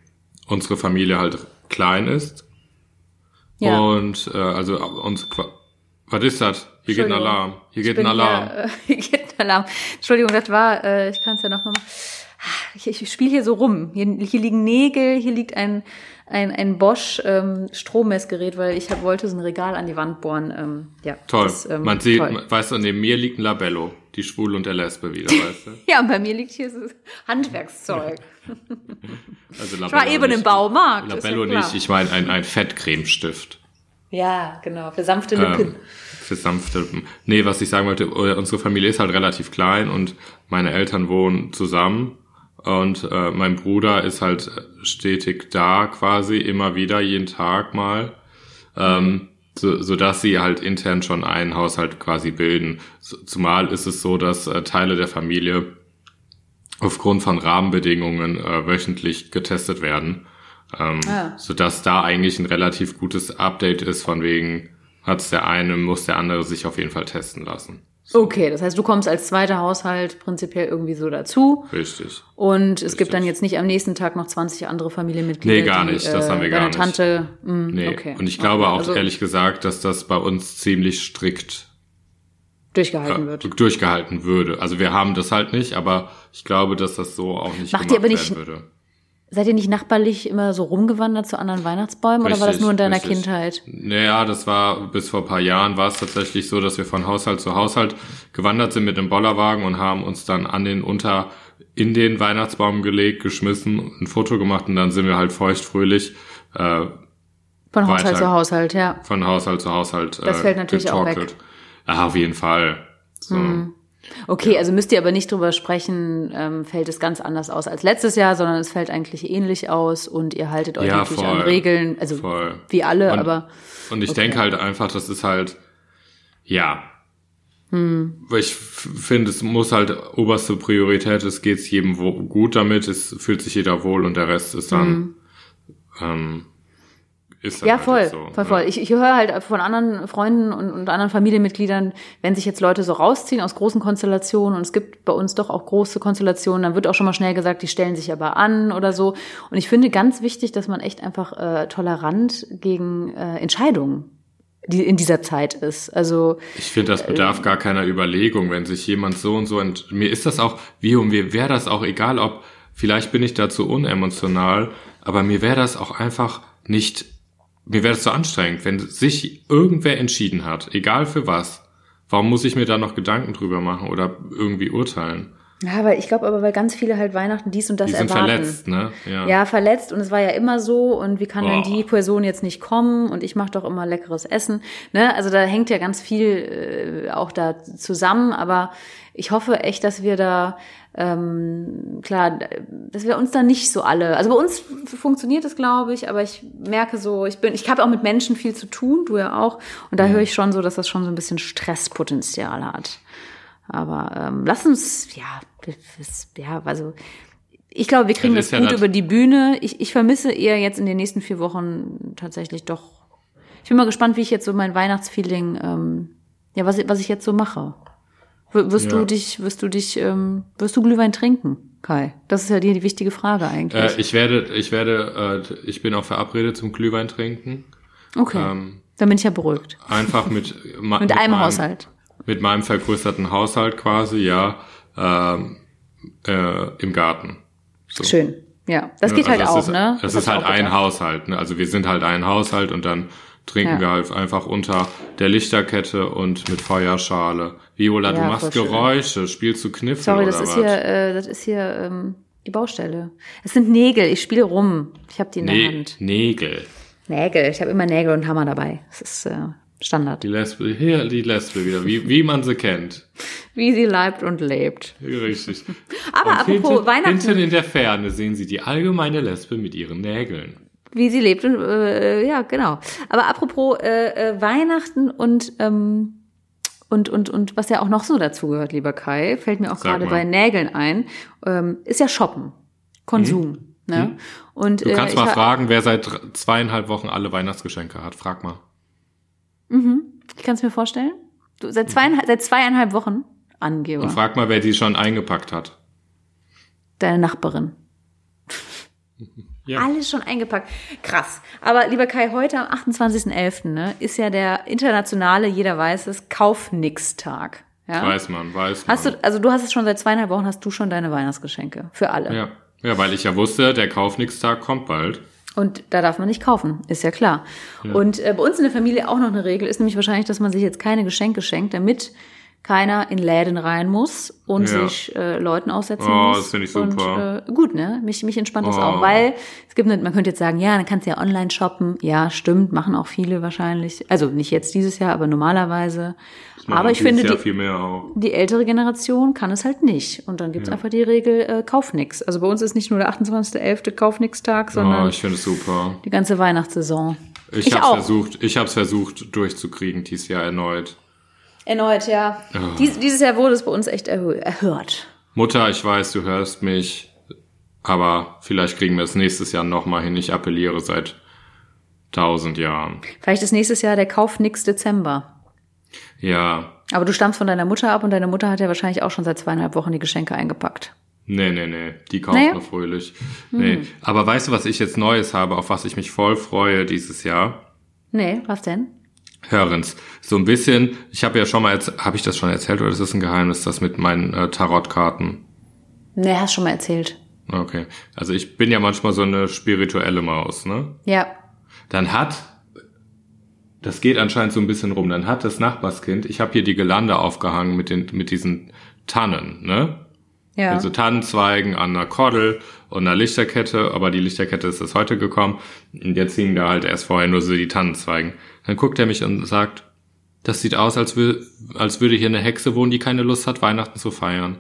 unsere Familie halt klein ist. Ja. Und äh, also uns qua- was ist das? Hier geht ein. Alarm. Hier geht ein Alarm. Hier, äh, hier geht ein Alarm. Entschuldigung, das war, äh, ich kann es ja nochmal machen. Ich, ich spiele hier so rum. Hier, hier liegen Nägel, hier liegt ein, ein, ein Bosch ähm, Strommessgerät, weil ich hab, wollte so ein Regal an die Wand bohren. Ähm, ja, Toll. das, ähm, Man sieht, toll. weißt du, neben mir liegt ein Labello. Die Schwule und der Lesbe wieder, weißt du? Ja, und bei mir liegt hier so Handwerkszeug. Also Ich war eben im Baumarkt. Labello ja nicht, ich meine ein, ein Fettcremestift. Ja, genau, für sanfte Lippen. Ähm, für sanfte. Nee, was ich sagen wollte, äh, unsere Familie ist halt relativ klein und meine Eltern wohnen zusammen und äh, mein Bruder ist halt stetig da quasi, immer wieder, jeden Tag mal. Ähm, so, so dass sie halt intern schon einen Haushalt quasi bilden. So, zumal ist es so, dass äh, Teile der Familie aufgrund von Rahmenbedingungen äh, wöchentlich getestet werden. Ähm, Ah. Sodass da eigentlich ein relativ gutes Update ist, von wegen hat's der eine, muss der andere sich auf jeden Fall testen lassen. Okay, das heißt, du kommst als zweiter Haushalt prinzipiell irgendwie so dazu. Richtig. Und es gibt dann Richtig. jetzt nicht am nächsten Tag noch 20 andere Familienmitglieder. Nee, gar die, nicht. Das haben wir gar nicht. Tante. Mh, Nee. okay. Und ich glaube okay. auch also ehrlich gesagt, dass das bei uns ziemlich strikt durchgehalten äh, wird. durchgehalten würde. Also wir haben das halt nicht, aber ich glaube, dass das so auch nicht Macht ihr gemacht aber nicht- werden würde. Seid ihr nicht nachbarlich immer so rumgewandert zu anderen Weihnachtsbäumen oder war das Richtig, nur in deiner richtig. Kindheit? Naja, das war bis vor ein paar Jahren war es tatsächlich so, dass wir von Haushalt zu Haushalt gewandert sind mit dem Bollerwagen und haben uns dann an den unter in den Weihnachtsbaum gelegt, geschmissen, ein Foto gemacht und dann sind wir halt feuchtfröhlich äh, Von Haushalt Weiter. zu Haushalt, ja. von Haushalt zu Haushalt Das äh, fällt natürlich auch getorkelt. Ja, auf jeden Fall. So. Hm. Okay, also müsst ihr aber nicht drüber sprechen, ähm, fällt es ganz anders aus als letztes Jahr, sondern es fällt eigentlich ähnlich aus und ihr haltet euch Ja, natürlich an voll. Regeln, also Voll. wie alle, Und- aber Und ich Okay. denke halt einfach, das ist halt, ja. Hm. Weil Ich finde, es muss halt oberste Priorität, es geht jedem gut damit, es fühlt sich jeder wohl und der Rest ist dann, ähm, ist ja halt voll, so, voll, ne? voll. Ich, ich höre halt von anderen Freunden und, und anderen Familienmitgliedern, wenn sich jetzt Leute so rausziehen aus großen Konstellationen und es gibt bei uns doch auch große Konstellationen, dann wird auch schon mal schnell gesagt, die stellen sich aber an oder so. Und ich finde ganz wichtig, dass man echt einfach äh, tolerant gegen äh, Entscheidungen die in dieser Zeit ist. Also Ich finde, das bedarf gar keiner Überlegung, wenn sich jemand so und so ent mir ist das auch, wie und mir wäre das auch egal, ob vielleicht bin ich dazu unemotional, aber mir wäre das auch einfach nicht, mir wäre das so anstrengend, wenn sich irgendwer entschieden hat, egal für was. Warum muss ich mir da noch Gedanken drüber machen oder irgendwie urteilen? Ja, weil ich glaube aber, weil ganz viele halt Weihnachten dies und das Die sind erwarten. verletzt, ne? Ja. verletzt und es war ja immer so und wie kann denn Boah. die Person jetzt nicht kommen und ich mache doch immer leckeres Essen. Ne? Also da hängt ja ganz viel äh, auch da zusammen, aber ich hoffe echt, dass wir da ähm, klar, dass wir uns da nicht so alle. Also bei uns funktioniert es, glaube ich, aber ich merke so, ich bin, ich habe auch mit Menschen viel zu tun, du ja auch, und da höre ich schon so, dass das schon so ein bisschen Stresspotenzial hat. Aber ähm, lass uns, ja, das, ja, also ich glaube, wir kriegen Das das, ja gut das- über die Bühne. Ich, ich vermisse eher jetzt in den nächsten vier Wochen tatsächlich doch. Ich bin mal gespannt, wie ich jetzt so mein Weihnachtsfeeling, ähm, ja, was, ich- was ich jetzt so mache. Wirst Ja. du dich, wirst du dich, ähm, wirst du Glühwein trinken, Kai? Das ist ja die, die wichtige Frage eigentlich. Äh, ich werde, ich werde, äh, ich bin auch verabredet zum Glühwein trinken. okay, ähm, dann bin ich ja beruhigt. Einfach mit, ma- Mit einem meinem- Haushalt. Mit meinem vergrößerten Haushalt quasi, ja, ähm, äh, im Garten. So. Schön. Ja, das geht Also halt auch, ist, ne? Es Das ist halt ein. Haushalt, ne? Also wir sind halt ein Haushalt und dann trinken Ja. wir halt einfach unter der Lichterkette und mit Feuerschale. Viola, du Ja, machst voll schön. Geräusche, spielst du Kniffel Sorry, oder das ist was? hier, äh, das ist hier ähm, die Baustelle. Es sind Nägel. Ich spiele rum. Ich habe die in der nee, Hand. Nägel. Nägel. Ich habe immer Nägel und Hammer dabei. Das ist äh, Standard. Die Lesbe, hier die Lesbe wieder, wie, wie man sie kennt. Wie sie leibt und lebt. Richtig. Aber Und apropos hinten, Weihnachten. Hinten in der Ferne sehen Sie die allgemeine Lesbe mit ihren Nägeln. Wie sie lebt und äh, ja, genau. Aber apropos äh, äh, Weihnachten und ähm, und und und was ja auch noch so dazu gehört, lieber Kai, fällt mir auch gerade bei Nägeln ein, ähm, ist ja Shoppen, Konsum. Ne? Und Mhm. Du äh, kannst ich mal fragen, wer seit zweieinhalb Wochen alle Weihnachtsgeschenke hat. Frag mal. Ich kann es mir vorstellen. Du, seit, zweieinhalb, seit zweieinhalb Wochen Angeber. Und frag mal, wer die schon eingepackt hat. Deine Nachbarin. Ja. Alles schon eingepackt. Krass. Aber lieber Kai, heute am 28.11. Ne, ist ja der internationale, jeder weiß es, Kauf-Nix-Tag. Ja? Weiß man, weiß man. Hast du, also du hast es schon seit zweieinhalb Wochen, hast du schon deine Weihnachtsgeschenke. Für alle. ja. ja, weil ich ja wusste, der Kaufnix-Tag kommt bald. Und da darf man nicht kaufen, ist ja klar. Und äh, bei uns in der Familie auch noch eine Regel ist nämlich wahrscheinlich, dass man sich jetzt keine Geschenke schenkt, damit keiner in Läden rein muss und Ja. sich äh, Leuten aussetzen Oh, muss. das finde ich Und, super. äh, gut, ne? Mich, mich entspannt das Oh. auch, weil es gibt, man könnte jetzt sagen, ja, dann kannst du ja online shoppen. Ja, stimmt, machen auch viele wahrscheinlich. Also nicht jetzt dieses Jahr, aber normalerweise. Aber ich finde, die, viel mehr auch. die ältere Generation kann es halt nicht. Und dann gibt's einfach die Regel, äh, kauf nix. Also bei uns ist nicht nur der 28.11. Kauf-Nix-Tag, sondern Oh, ich finde es super. die ganze Weihnachtssaison. Ich, Ich hab's auch. versucht, ich hab's versucht durchzukriegen dieses Jahr erneut. Erneut, ja. Dies, dieses Jahr wurde es bei uns echt erhö erhört. Mutter, ich weiß, du hörst mich, aber vielleicht kriegen wir es nächstes Jahr nochmal hin. Ich appelliere seit tausend Jahren. Vielleicht ist nächstes Jahr der Kauf nix Dezember. Ja, Aber du stammst von deiner Mutter ab und deine Mutter hat ja wahrscheinlich auch schon seit zweieinhalb Wochen die Geschenke eingepackt. Nee, nee, nee. Die kauft Naja. nur fröhlich. Nee. Aber weißt du, was ich jetzt Neues habe, auf was ich mich voll freue dieses Jahr? Nee, was denn? Hörens. So ein bisschen, ich habe ja schon mal, habe ich das schon erzählt oder ist das ein Geheimnis, das mit meinen äh, Tarotkarten? Nee, hast schon mal erzählt. Okay. Also ich bin ja manchmal so eine spirituelle Maus, ne? Ja. Dann hat, das geht anscheinend so ein bisschen rum, dann hat das Nachbarskind, ich habe hier die Gelande aufgehangen mit den, mit diesen Tannen, ne? Ja. Also Tannenzweigen an einer Kordel und einer Lichterkette, aber die Lichterkette ist erst heute gekommen. Und jetzt hingen da halt erst vorher nur so die Tannenzweigen. Dann guckt er mich und sagt, das sieht aus, als, wür als würde hier eine Hexe wohnen, die keine Lust hat, Weihnachten zu feiern.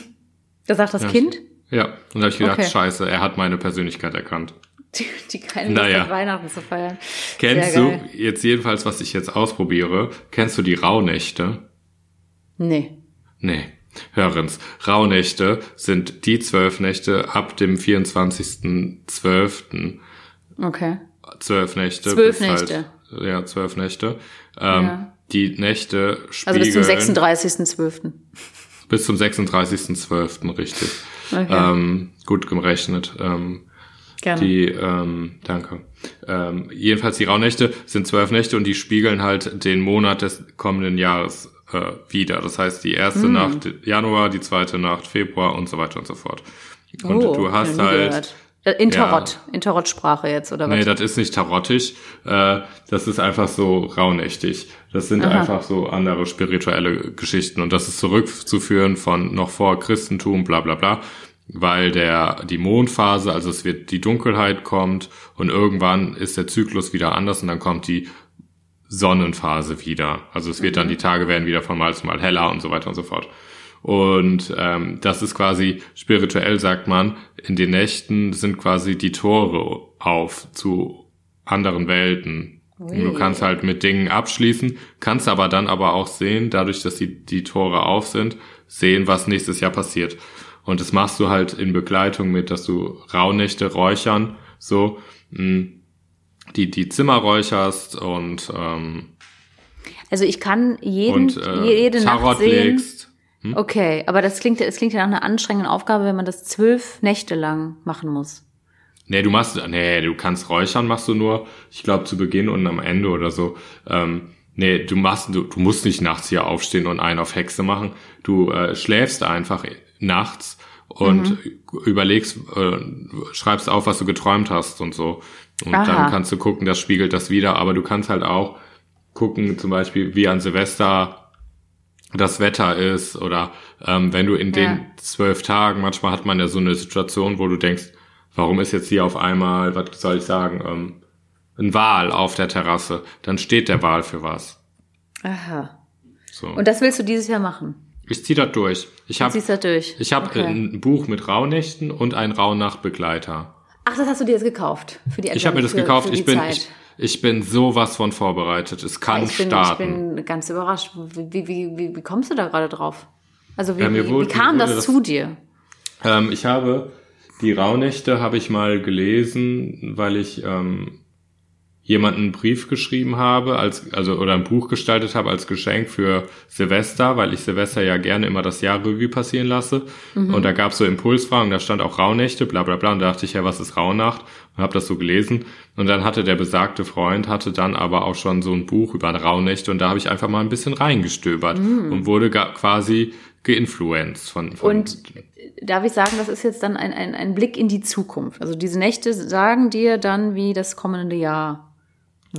da sagt das Ja. Kind, Ja, und da habe ich gedacht, Okay. scheiße, er hat meine Persönlichkeit erkannt. Die, die keine Naja. Weihnachten zu feiern. Kennst du, jetzt jedenfalls, was ich jetzt ausprobiere, kennst du die Rauhnächte? Nee. Nee. Hörens. Rauhnächte sind die zwölf Nächte ab dem 24.12. Okay. Zwölf Nächte. Zwölf bis Nächte. Halt, ja, zwölf Nächte. Ähm, Ja. Die Nächte Also bis zum spiegeln 36.12. bis zum 36.12. richtig. Okay. Ähm, gut gerechnet. Ähm, Gerne. die, ähm, danke. Ähm, jedenfalls die Rauhnächte sind zwölf Nächte und die spiegeln halt den Monat des kommenden Jahres äh, wieder. Das heißt, die erste Nacht Januar, die zweite Nacht Februar und so weiter und so fort. Und Oh, du hast halt, gehört. Äh, In Tarot. In Tarotsprache jetzt, oder was? Nee, das ist nicht tarottig. Äh, das ist einfach so raunächtig. Das sind einfach so andere spirituelle Geschichten. Und das ist zurückzuführen von noch vor Christentum, bla bla bla. Weil der, die Mondphase, also es wird, die Dunkelheit kommt und irgendwann ist der Zyklus wieder anders und dann kommt die Sonnenphase wieder. Also es wird dann, die Tage werden wieder von Mal zu Mal heller und so weiter und so fort. Und ähm, das ist quasi spirituell, sagt man, in den Nächten sind quasi die Tore auf zu anderen Welten. Und Du kannst halt mit Dingen abschließen, kannst aber dann aber auch sehen, dadurch, dass die, die Tore auf sind, sehen, was nächstes Jahr passiert. Und das machst du halt in Begleitung mit, dass du Rauhnächte räuchern, so mh, die, die Zimmer räucherst und, ähm, Also ich kann jeden, und äh, jede Nacht Tarot sehen. legst. Okay, aber das klingt, es klingt ja nach einer anstrengenden Aufgabe, wenn man das zwölf Nächte lang machen muss. Nee, du machst, nee, du kannst räuchern, machst du nur, ich glaube, zu Beginn und am Ende oder so. Ähm, nee, du machst, du, du musst nicht nachts hier aufstehen und einen auf Hexe machen. Du äh, schläfst einfach nachts und überlegst, äh, schreibst auf, was du geträumt hast und so. Und Aha. dann kannst du gucken, das spiegelt das wieder. Aber du kannst halt auch gucken, zum Beispiel, wie an Silvester das Wetter ist oder ähm, wenn du in den Ja. zwölf Tagen, manchmal hat man ja so eine Situation, wo du denkst, warum ist jetzt hier auf einmal, was soll ich sagen, ähm, ein Wal auf der Terrasse, dann steht der Wal für was. Aha. So. Und das willst du dieses Jahr machen? ich zieh das durch. Ich habe durch? ich hab Okay. ein Buch mit Rauhnächten und ein Rauhnachtbegleiter. Ach, das hast du dir jetzt gekauft? Für die Ich habe mir das für, gekauft. Für Ich bin ich, ich bin sowas von vorbereitet. Es kann ich bin, starten. Ich bin ganz überrascht. Wie, wie, wie, wie kommst du da gerade drauf? Also wie, Ja, wie, wurde- wie kam das das- zu dir? Ähm, ich habe die Rauhnächte habe ich mal gelesen, weil ich ähm, jemanden einen Brief geschrieben habe, als also oder ein Buch gestaltet habe als Geschenk für Silvester, weil ich Silvester ja gerne immer das Jahr Revue passieren lasse. Und da gab es so Impulsfragen, da stand auch Rauhnächte, bla bla bla. Und da dachte ich, ja, was ist Rauhnacht? Und habe das so gelesen. Und dann hatte der besagte Freund, hatte dann aber auch schon so ein Buch über Rauhnächte und da habe ich einfach mal ein bisschen reingestöbert und wurde quasi geinfluenced von, von Und darf ich sagen, das ist jetzt dann ein, ein, ein Blick in die Zukunft. Also diese Nächte sagen dir dann, wie das kommende Jahr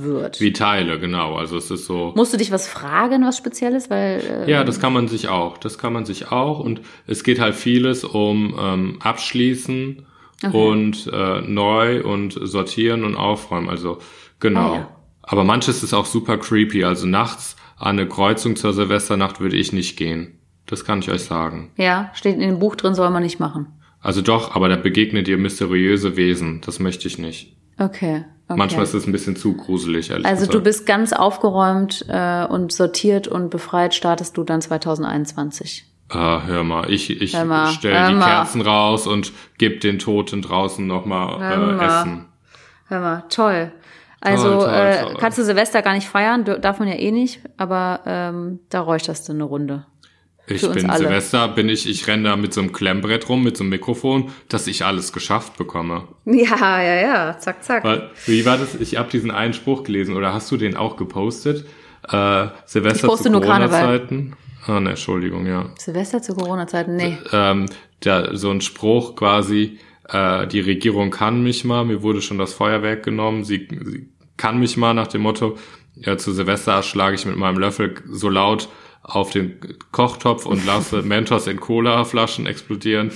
wird. Wie Teile, genau. Also es ist so. Musst du dich was fragen, was Spezielles? Weil äh, Ja, das kann man sich auch. Das kann man sich auch. Und es geht halt vieles um ähm, Abschließen und äh, neu und sortieren und aufräumen. Also genau. Ah, ja. Aber manches ist auch super creepy. Also nachts an eine Kreuzung zur Silvesternacht würde ich nicht gehen. Das kann ich euch sagen. ja, steht in dem Buch drin, soll man nicht machen. Also doch, aber da begegnet ihr mysteriöse Wesen. Das möchte ich nicht. Okay. okay. Manchmal ist es ein bisschen zu gruselig, ehrlich also gesagt. du bist ganz aufgeräumt äh, und sortiert und befreit startest du dann 2021. Ah, hör mal, ich, ich stelle die mal. Kerzen raus und geb den Toten draußen nochmal äh, mal. Essen. Hör mal, toll. Also Toll, toll, äh, toll. kannst du Silvester gar nicht feiern, darf man ja eh nicht, aber ähm, da räucherst du eine Runde. Ich bin alle. Silvester, bin ich, ich renne da mit so einem Klemmbrett rum, mit so einem Mikrofon, dass ich alles geschafft bekomme. Ja, ja, ja, zack, zack. Weil, wie war das? Ich habe diesen einen Spruch gelesen, oder hast du den auch gepostet? Äh, Silvester zu. Corona-Zeiten. Ah, ne, Entschuldigung, ja. Silvester zu Corona-Zeiten, nee. ähm, der, so ein Spruch quasi, äh, die Regierung kann mich mal, mir wurde schon das Feuerwerk genommen, sie, sie kann mich mal nach dem Motto, ja, zu Silvester schlage ich mit meinem Löffel so laut auf den Kochtopf und lasse Mentos in Cola-Flaschen explodieren.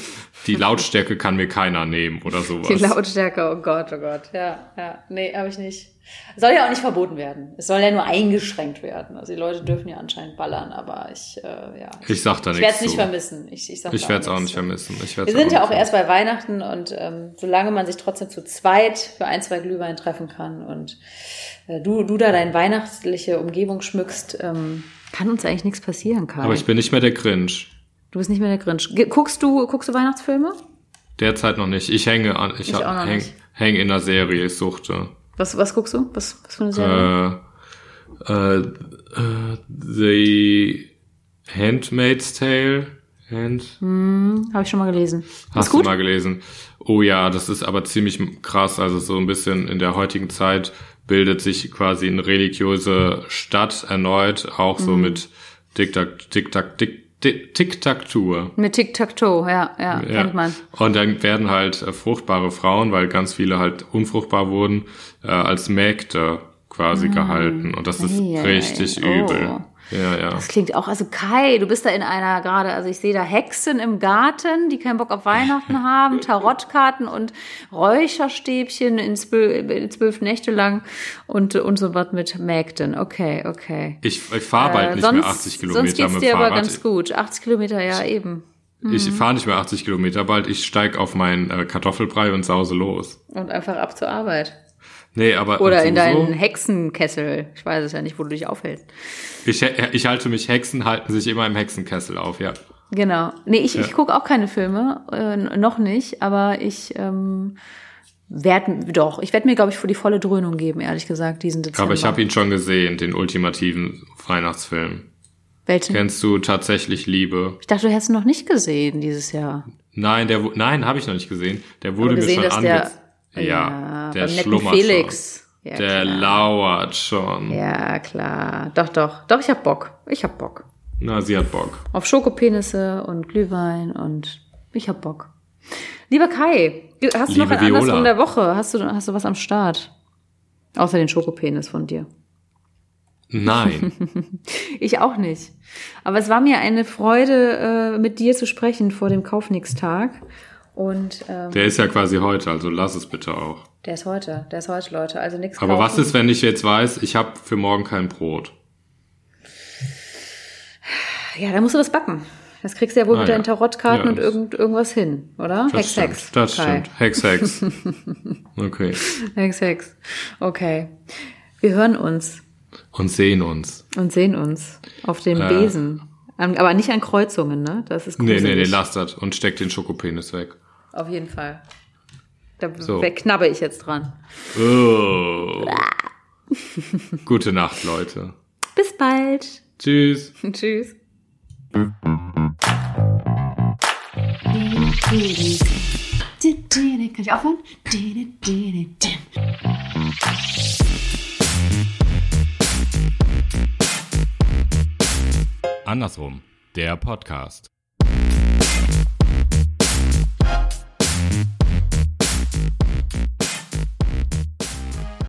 Die Lautstärke kann mir keiner nehmen oder sowas. Die Lautstärke, oh Gott, oh Gott. Ja, ja. Nee, habe ich nicht. Soll ja auch nicht verboten werden. Es soll ja nur eingeschränkt werden. Also die Leute dürfen ja anscheinend ballern, aber ich, äh, ja. ich sag da Ich werde nichts es nicht vermissen. Ich, ich, sag Ich werde es auch nichts nicht vermissen. Ich Wir werd's sind auch ja auch erst bei Weihnachten und ähm, solange man sich trotzdem zu zweit für ein, zwei Glühwein treffen kann und äh, du, du da deine weihnachtliche Umgebung schmückst, ähm, kann uns eigentlich nichts passieren, Kai. Aber ich bin nicht mehr der Grinch. du bist nicht mehr der Grinch. Guckst du, guckst du Weihnachtsfilme? Derzeit noch nicht. Ich hänge an, ich, Ich noch häng, in der Serie, ich suchte. Was, was guckst du? Was, was für eine Serie? äh, äh, äh, The Handmaid's Tale. Hand, Habe ich schon mal gelesen. hast ist gut? du mal gelesen? Oh ja, das ist aber ziemlich krass. Also so ein bisschen in der heutigen Zeit bildet sich quasi eine religiöse Stadt erneut, auch so Mhm. mit Tic-Tac, Tic-Tac, Tic- Tic- Tic-Tac-Tour. Mit Tic-Tac-Toe, ja, ja, kennt man. Und dann werden halt äh, fruchtbare Frauen, weil ganz viele halt unfruchtbar wurden, äh, als Mägde quasi gehalten. Und das ist ei, richtig ei. übel. Oh. Ja, ja. Das klingt auch, also Kai, du bist da in einer gerade, also ich sehe da Hexen im Garten, die keinen Bock auf Weihnachten haben, Tarotkarten und Räucherstäbchen in zwölf, zwölf Nächte lang und, und so was mit Mägden. Okay, okay. Ich, ich fahre bald Äh, nicht sonst, mehr 80 Kilometer sonst geht's mit dir dem aber Fahrrad. ganz gut. 80 Kilometer, ja, eben. Ich Mhm. fahre nicht mehr 80 Kilometer bald. Ich steig auf meinen äh, Kartoffelbrei und sause los. Und einfach ab zur Arbeit. Nee, aber Oder in deinen Hexenkessel. Ich weiß es ja nicht, wo du dich aufhältst. Ich, ich halte mich, Hexen halten sich immer im Hexenkessel auf, ja. Genau. Nee, ich, Ja. ich gucke auch keine Filme, äh, noch nicht, aber ich ähm, werde, doch, ich werde mir, glaube ich, für die volle Dröhnung geben, ehrlich gesagt, diesen Dezember. Aber ich habe ihn schon gesehen, den ultimativen Weihnachtsfilm. Welchen? Kennst du tatsächlich Liebe? Ich dachte, du hättest ihn noch nicht gesehen dieses Jahr. Nein, der, nein, habe ich noch nicht gesehen. Der wurde gesehen, mir schon der, Ja, der schlummert Felix. Ja, schon. Der klar. lauert schon. Ja, klar. Doch, doch. Doch, ich hab Bock. Ich hab Bock. Na, sie hat Bock. Auf Schokopenisse und Glühwein und ich hab Bock. Lieber Kai, hast du noch ein andersrum Viola. der Woche? Hast du, hast du was am Start? Außer den Schokopenis von dir. Nein. Ich auch nicht. Aber es war mir eine Freude, äh, mit dir zu sprechen vor dem Kaufnix-Tag. Und ähm, Der ist ja quasi heute, also lass es bitte auch. der ist heute, der ist heute, Leute. Also nichts Aber was kaufen. ist, wenn ich jetzt weiß, ich habe für morgen kein Brot? Ja, da musst du was backen. Das kriegst du ja wohl Ah, mit ja. deinen Tarotkarten Ja, und irgend, irgendwas hin, oder? Das Hex, stimmt. Hex. Das Kai. stimmt. Hex, Hex. Okay. Hex, Hex. Okay. Wir hören uns Und sehen uns. und sehen uns auf dem Äh. Besen. Aber nicht an Kreuzungen, ne? Das ist Nee, gruselig. nee, nee, lasst das und steckt den Schokopenis weg. Auf jeden Fall. Da So. knabbe ich jetzt dran. Oh. Gute Nacht, Leute. Bis bald. Tschüss. Tschüss. Kann ich aufhören? Andersrum. Der Podcast.